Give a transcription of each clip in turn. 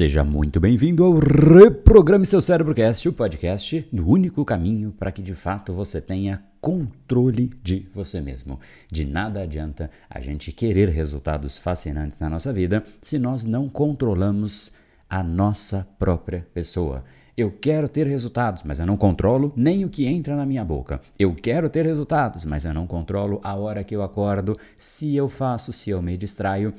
Seja muito bem-vindo ao Reprograme Seu Cérebrocast, o podcast do único caminho para que de fato você tenha controle de você mesmo. De nada adianta a gente querer resultados fascinantes na nossa vida se nós não controlamos a nossa própria pessoa. Eu quero ter resultados, mas eu não controlo nem o que entra na minha boca. Eu quero ter resultados, mas eu não controlo a hora que eu acordo, se eu faço, se eu me distraio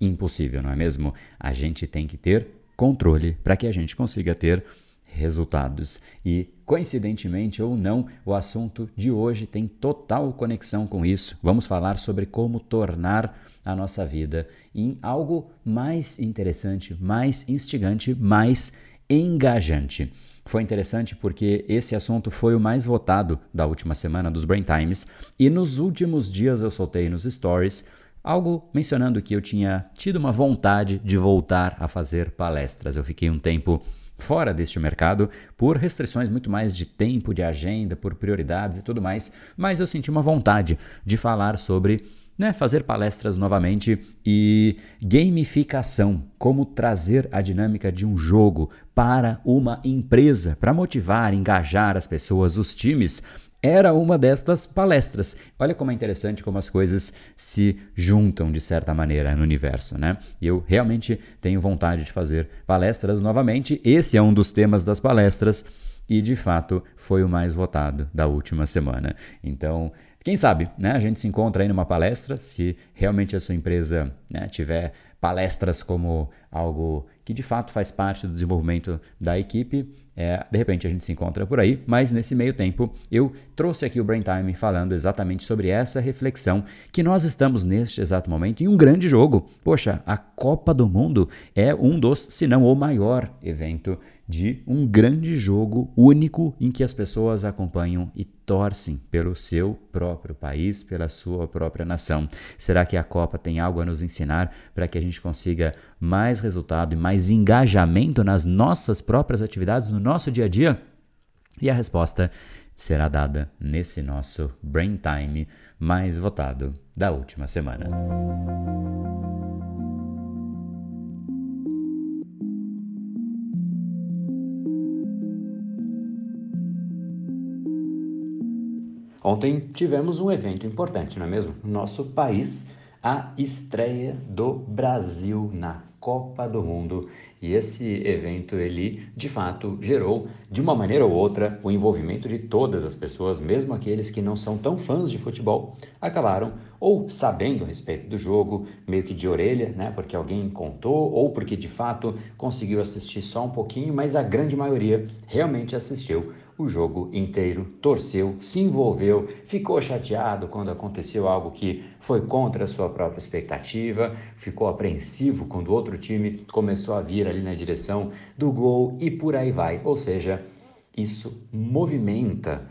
impossível, não é mesmo? A gente tem que ter controle para que a gente consiga ter resultados. E, coincidentemente ou não, o assunto de hoje tem total conexão com isso. Vamos falar sobre como tornar a nossa vida em algo mais interessante, mais instigante, mais engajante. Foi interessante porque esse assunto foi o mais votado da última semana dos Brain Times e nos últimos dias eu soltei nos stories algo mencionando que eu tinha tido uma vontade de voltar a fazer palestras. Eu fiquei um tempo fora deste mercado por restrições muito mais de tempo, de agenda, por prioridades e tudo mais, mas eu senti uma vontade de falar sobre né, fazer palestras novamente e gamificação, como trazer a dinâmica de um jogo para uma empresa, para motivar, engajar as pessoas, os times era uma destas palestras. Olha como é interessante como as coisas se juntam de certa maneira no universo, né? Eu realmente tenho vontade de fazer palestras novamente. Esse é um dos temas das palestras e de fato foi o mais votado da última semana. Então, quem sabe, né? A gente se encontra aí numa palestra, se realmente a sua empresa né, tiver palestras como algo que de fato faz parte do desenvolvimento da equipe. É, de repente a gente se encontra por aí, mas nesse meio tempo eu trouxe aqui o Brain Time falando exatamente sobre essa reflexão que nós estamos neste exato momento em um grande jogo. Poxa, a Copa do Mundo é um dos, se não o maior evento de um grande jogo único em que as pessoas acompanham e torcem pelo seu próprio país, pela sua própria nação. Será que a Copa tem algo a nos ensinar para que a gente consiga mais resultado e mais engajamento nas nossas próprias atividades, no nosso dia a dia? E a resposta será dada nesse nosso Brain Time mais votado da última semana. Ontem tivemos um evento importante, não é mesmo? No nosso país, a estreia do Brasil na Copa do Mundo. E esse evento, ele de fato gerou, de uma maneira ou outra, o envolvimento de todas as pessoas, mesmo aqueles que não são tão fãs de futebol, acabaram ou sabendo a respeito do jogo, meio que de orelha, né, porque alguém contou, ou porque de fato conseguiu assistir só um pouquinho, mas a grande maioria realmente assistiu o jogo inteiro, torceu, se envolveu, ficou chateado quando aconteceu algo que foi contra a sua própria expectativa, ficou apreensivo quando outro time começou a vir ali na direção do gol e por aí vai. Ou seja, isso movimenta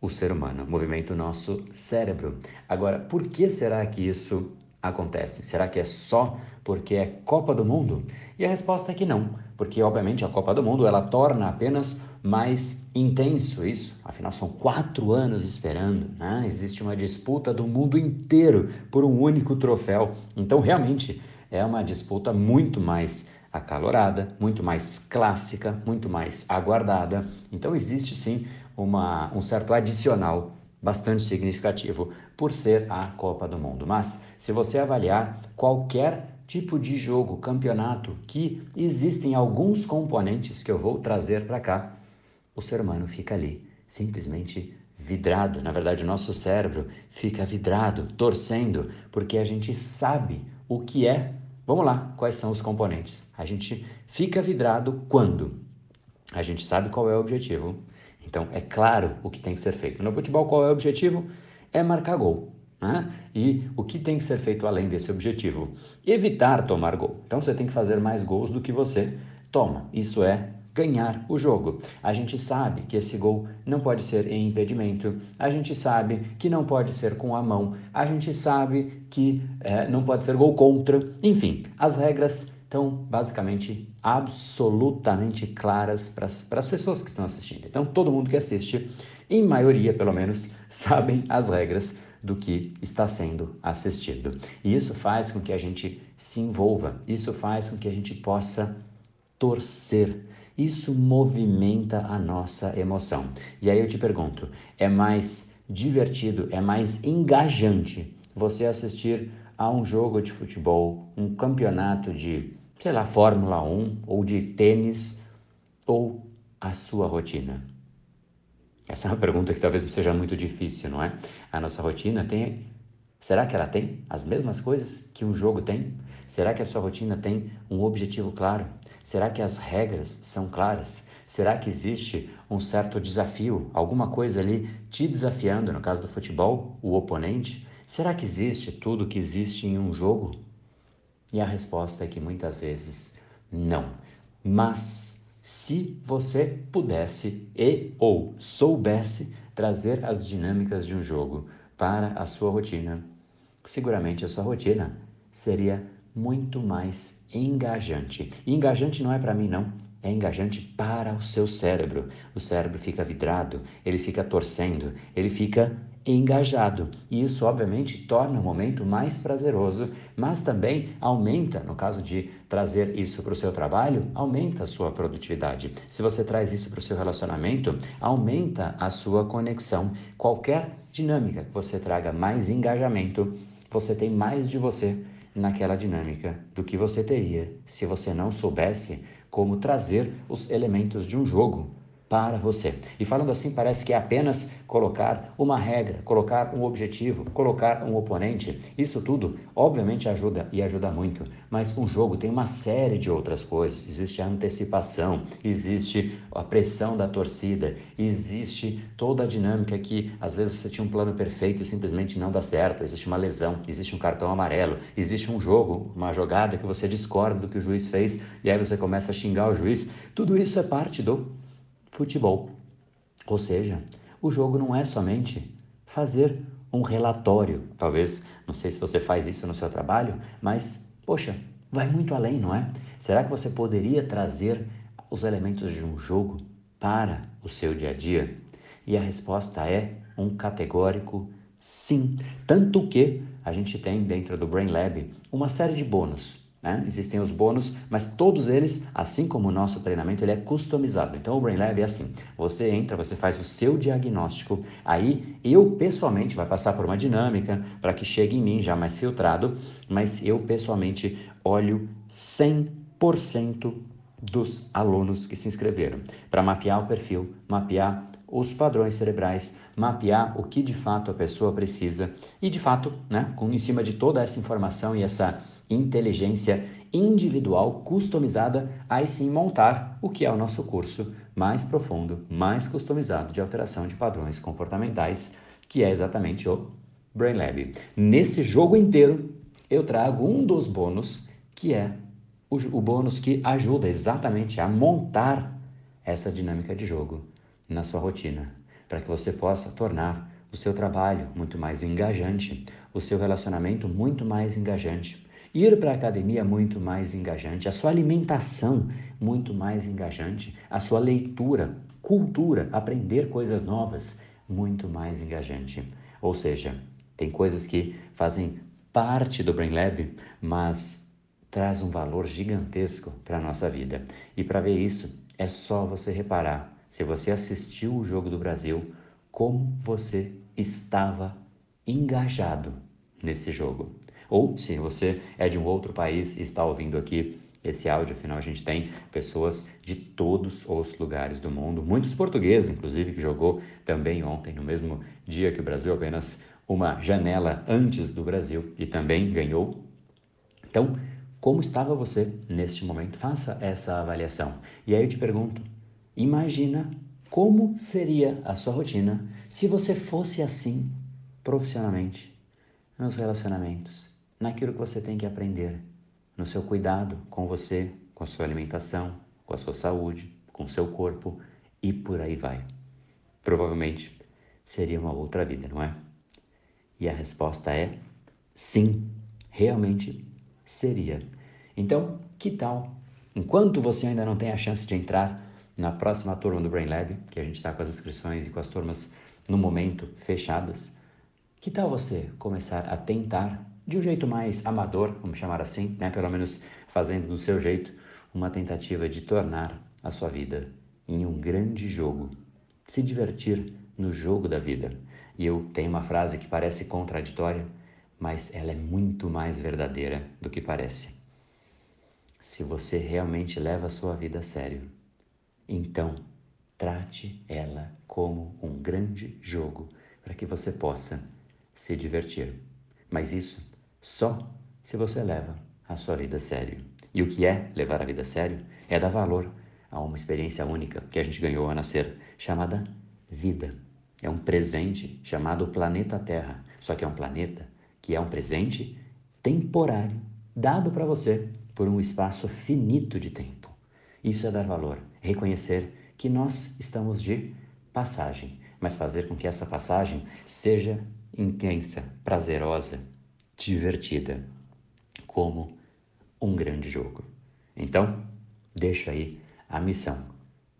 o ser humano, movimenta o nosso cérebro. Agora, por que será que isso acontece? Será que é só porque é Copa do Mundo? E a resposta é que não, porque obviamente a Copa do Mundo ela torna apenas mais intenso isso. Afinal, são quatro anos esperando. Né? Existe uma disputa do mundo inteiro por um único troféu. Então, realmente é uma disputa muito mais acalorada, muito mais clássica, muito mais aguardada. Então, existe sim uma, um certo adicional bastante significativo por ser a Copa do Mundo. Mas se você avaliar qualquer tipo de jogo, campeonato, que existem alguns componentes que eu vou trazer para cá, o ser humano fica ali, simplesmente vidrado. Na verdade, o nosso cérebro fica vidrado, torcendo, porque a gente sabe o que é. Vamos lá, quais são os componentes? A gente fica vidrado quando a gente sabe qual é o objetivo então, é claro o que tem que ser feito. No futebol, qual é o objetivo? É marcar gol. Né? E o que tem que ser feito além desse objetivo? Evitar tomar gol. Então, você tem que fazer mais gols do que você toma. Isso é ganhar o jogo. A gente sabe que esse gol não pode ser em impedimento, a gente sabe que não pode ser com a mão, a gente sabe que é, não pode ser gol contra. Enfim, as regras estão basicamente absolutamente claras para as pessoas que estão assistindo. Então, todo mundo que assiste, em maioria pelo menos, sabem as regras do que está sendo assistido. E isso faz com que a gente se envolva, isso faz com que a gente possa torcer. Isso movimenta a nossa emoção. E aí eu te pergunto: é mais divertido, é mais engajante você assistir a um jogo de futebol, um campeonato de, sei lá, Fórmula 1 ou de tênis ou a sua rotina? Essa é uma pergunta que talvez seja muito difícil, não é? A nossa rotina tem. Será que ela tem as mesmas coisas que um jogo tem? Será que a sua rotina tem um objetivo claro? Será que as regras são claras? Será que existe um certo desafio, alguma coisa ali te desafiando, no caso do futebol, o oponente? Será que existe tudo que existe em um jogo? E a resposta é que muitas vezes não. Mas se você pudesse e ou soubesse trazer as dinâmicas de um jogo para a sua rotina, seguramente a sua rotina seria muito mais engajante. E engajante não é para mim não, é engajante para o seu cérebro. O cérebro fica vidrado, ele fica torcendo, ele fica engajado. E isso, obviamente, torna o momento mais prazeroso, mas também aumenta, no caso de trazer isso para o seu trabalho, aumenta a sua produtividade. Se você traz isso para o seu relacionamento, aumenta a sua conexão. Qualquer dinâmica que você traga mais engajamento, você tem mais de você naquela dinâmica do que você teria se você não soubesse como trazer os elementos de um jogo para você. E falando assim, parece que é apenas colocar uma regra, colocar um objetivo, colocar um oponente. Isso tudo, obviamente, ajuda e ajuda muito. Mas um jogo tem uma série de outras coisas. Existe a antecipação, existe a pressão da torcida, existe toda a dinâmica que às vezes você tinha um plano perfeito e simplesmente não dá certo. Existe uma lesão, existe um cartão amarelo, existe um jogo, uma jogada que você discorda do que o juiz fez e aí você começa a xingar o juiz. Tudo isso é parte do futebol. Ou seja, o jogo não é somente fazer um relatório. Talvez, não sei se você faz isso no seu trabalho, mas, poxa, vai muito além, não é? Será que você poderia trazer os elementos de um jogo para o seu dia a dia? E a resposta é um categórico sim. Tanto que a gente tem dentro do Brain Lab uma série de bônus né? Existem os bônus, mas todos eles, assim como o nosso treinamento, ele é customizado. Então o Brain Lab é assim: você entra, você faz o seu diagnóstico, aí eu pessoalmente vai passar por uma dinâmica para que chegue em mim já mais filtrado, mas eu pessoalmente olho 100% dos alunos que se inscreveram para mapear o perfil, mapear os padrões cerebrais, mapear o que de fato a pessoa precisa e de fato, né, com em cima de toda essa informação e essa inteligência individual customizada, aí sim montar o que é o nosso curso mais profundo, mais customizado de alteração de padrões comportamentais, que é exatamente o Brain Lab. Nesse jogo inteiro, eu trago um dos bônus, que é o, o bônus que ajuda exatamente a montar essa dinâmica de jogo na sua rotina, para que você possa tornar o seu trabalho muito mais engajante, o seu relacionamento muito mais engajante, Ir para a academia muito mais engajante, a sua alimentação muito mais engajante, a sua leitura, cultura, aprender coisas novas muito mais engajante. Ou seja, tem coisas que fazem parte do Brain Lab, mas traz um valor gigantesco para a nossa vida. E para ver isso, é só você reparar, se você assistiu o Jogo do Brasil, como você estava engajado nesse jogo. Ou se você é de um outro país e está ouvindo aqui esse áudio, afinal a gente tem pessoas de todos os lugares do mundo, muitos portugueses, inclusive, que jogou também ontem, no mesmo dia que o Brasil, apenas uma janela antes do Brasil e também ganhou. Então, como estava você neste momento? Faça essa avaliação. E aí eu te pergunto: imagina como seria a sua rotina se você fosse assim profissionalmente nos relacionamentos, naquilo que você tem que aprender, no seu cuidado com você, com a sua alimentação, com a sua saúde, com o seu corpo e por aí vai. Provavelmente seria uma outra vida, não é? E a resposta é sim, realmente seria. Então, que tal? Enquanto você ainda não tem a chance de entrar na próxima turma do Brain Lab, que a gente está com as inscrições e com as turmas no momento fechadas, que tal você começar a tentar de um jeito mais amador, vamos chamar assim, né? pelo menos fazendo do seu jeito, uma tentativa de tornar a sua vida em um grande jogo, se divertir no jogo da vida. E eu tenho uma frase que parece contraditória, mas ela é muito mais verdadeira do que parece. Se você realmente leva a sua vida a sério, então trate ela como um grande jogo para que você possa se divertir. Mas isso só se você leva a sua vida a sério. E o que é levar a vida a sério? É dar valor a uma experiência única que a gente ganhou a nascer, chamada vida. É um presente chamado planeta Terra. Só que é um planeta que é um presente temporário, dado para você por um espaço finito de tempo. Isso é dar valor, reconhecer que nós estamos de passagem, mas fazer com que essa passagem seja intensa, prazerosa, divertida, como um grande jogo. Então, deixa aí a missão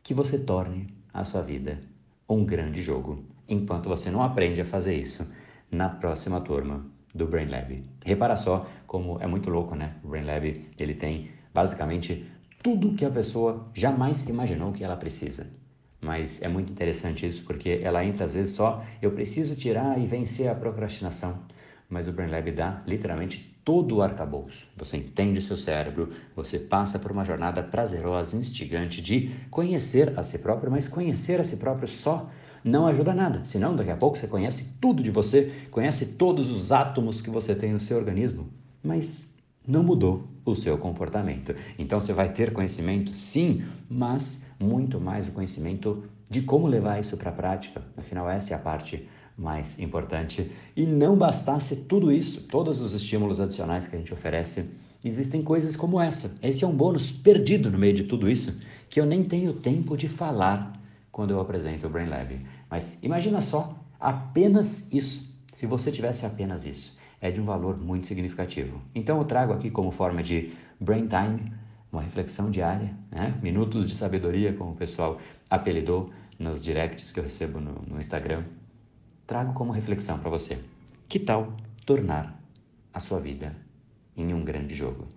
que você torne a sua vida um grande jogo, enquanto você não aprende a fazer isso na próxima turma do Brain Lab. Repara só como é muito louco, né? O Brain Lab, ele tem basicamente tudo que a pessoa jamais imaginou que ela precisa. Mas é muito interessante isso porque ela entra às vezes só eu preciso tirar e vencer a procrastinação. Mas o Brain Lab dá literalmente todo o arcabouço. Você entende seu cérebro, você passa por uma jornada prazerosa, instigante de conhecer a si próprio, mas conhecer a si próprio só não ajuda nada. Senão, daqui a pouco você conhece tudo de você, conhece todos os átomos que você tem no seu organismo, mas não mudou o seu comportamento. Então você vai ter conhecimento, sim, mas muito mais o conhecimento de como levar isso para a prática. Afinal, essa é a parte mais importante. E não bastasse tudo isso, todos os estímulos adicionais que a gente oferece, existem coisas como essa. Esse é um bônus perdido no meio de tudo isso que eu nem tenho tempo de falar quando eu apresento o Brain Lab. Mas imagina só, apenas isso. Se você tivesse apenas isso, é de um valor muito significativo. Então eu trago aqui como forma de Brain Time, uma reflexão diária, né? minutos de sabedoria, como o pessoal apelidou nos directs que eu recebo no, no Instagram. Trago como reflexão para você. Que tal tornar a sua vida em um grande jogo?